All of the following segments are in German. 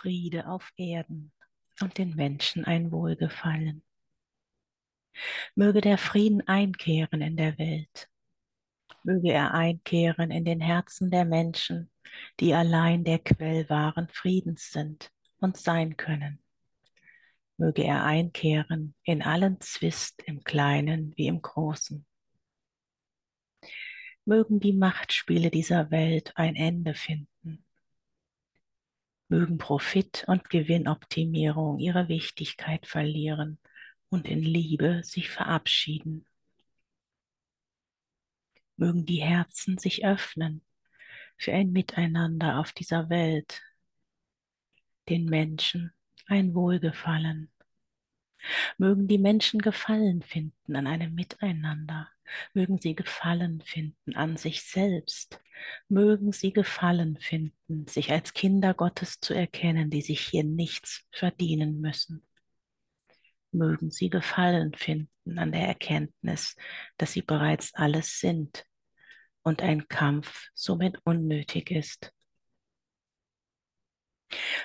Friede auf Erden und den Menschen ein Wohlgefallen. Möge der Frieden einkehren in der Welt. Möge er einkehren in den Herzen der Menschen, die allein der Quell wahren Friedens sind und sein können. Möge er einkehren in allen Zwist im Kleinen wie im Großen. Mögen die Machtspiele dieser Welt ein Ende finden mögen Profit und Gewinnoptimierung ihre Wichtigkeit verlieren und in Liebe sich verabschieden. Mögen die Herzen sich öffnen für ein Miteinander auf dieser Welt, den Menschen ein Wohlgefallen. Mögen die Menschen Gefallen finden an einem Miteinander Mögen sie Gefallen finden an sich selbst. Mögen sie Gefallen finden, sich als Kinder Gottes zu erkennen, die sich hier nichts verdienen müssen. Mögen sie Gefallen finden an der Erkenntnis, dass sie bereits alles sind und ein Kampf somit unnötig ist.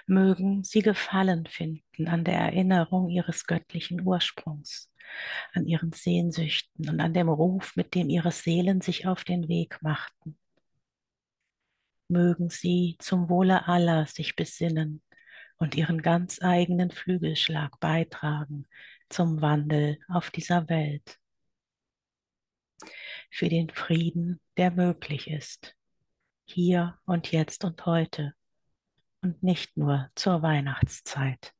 Mögen sie Gefallen finden an der Erinnerung ihres göttlichen Ursprungs an ihren Sehnsüchten und an dem Ruf, mit dem ihre Seelen sich auf den Weg machten. Mögen sie zum Wohle aller sich besinnen und ihren ganz eigenen Flügelschlag beitragen zum Wandel auf dieser Welt. Für den Frieden, der möglich ist, hier und jetzt und heute und nicht nur zur Weihnachtszeit.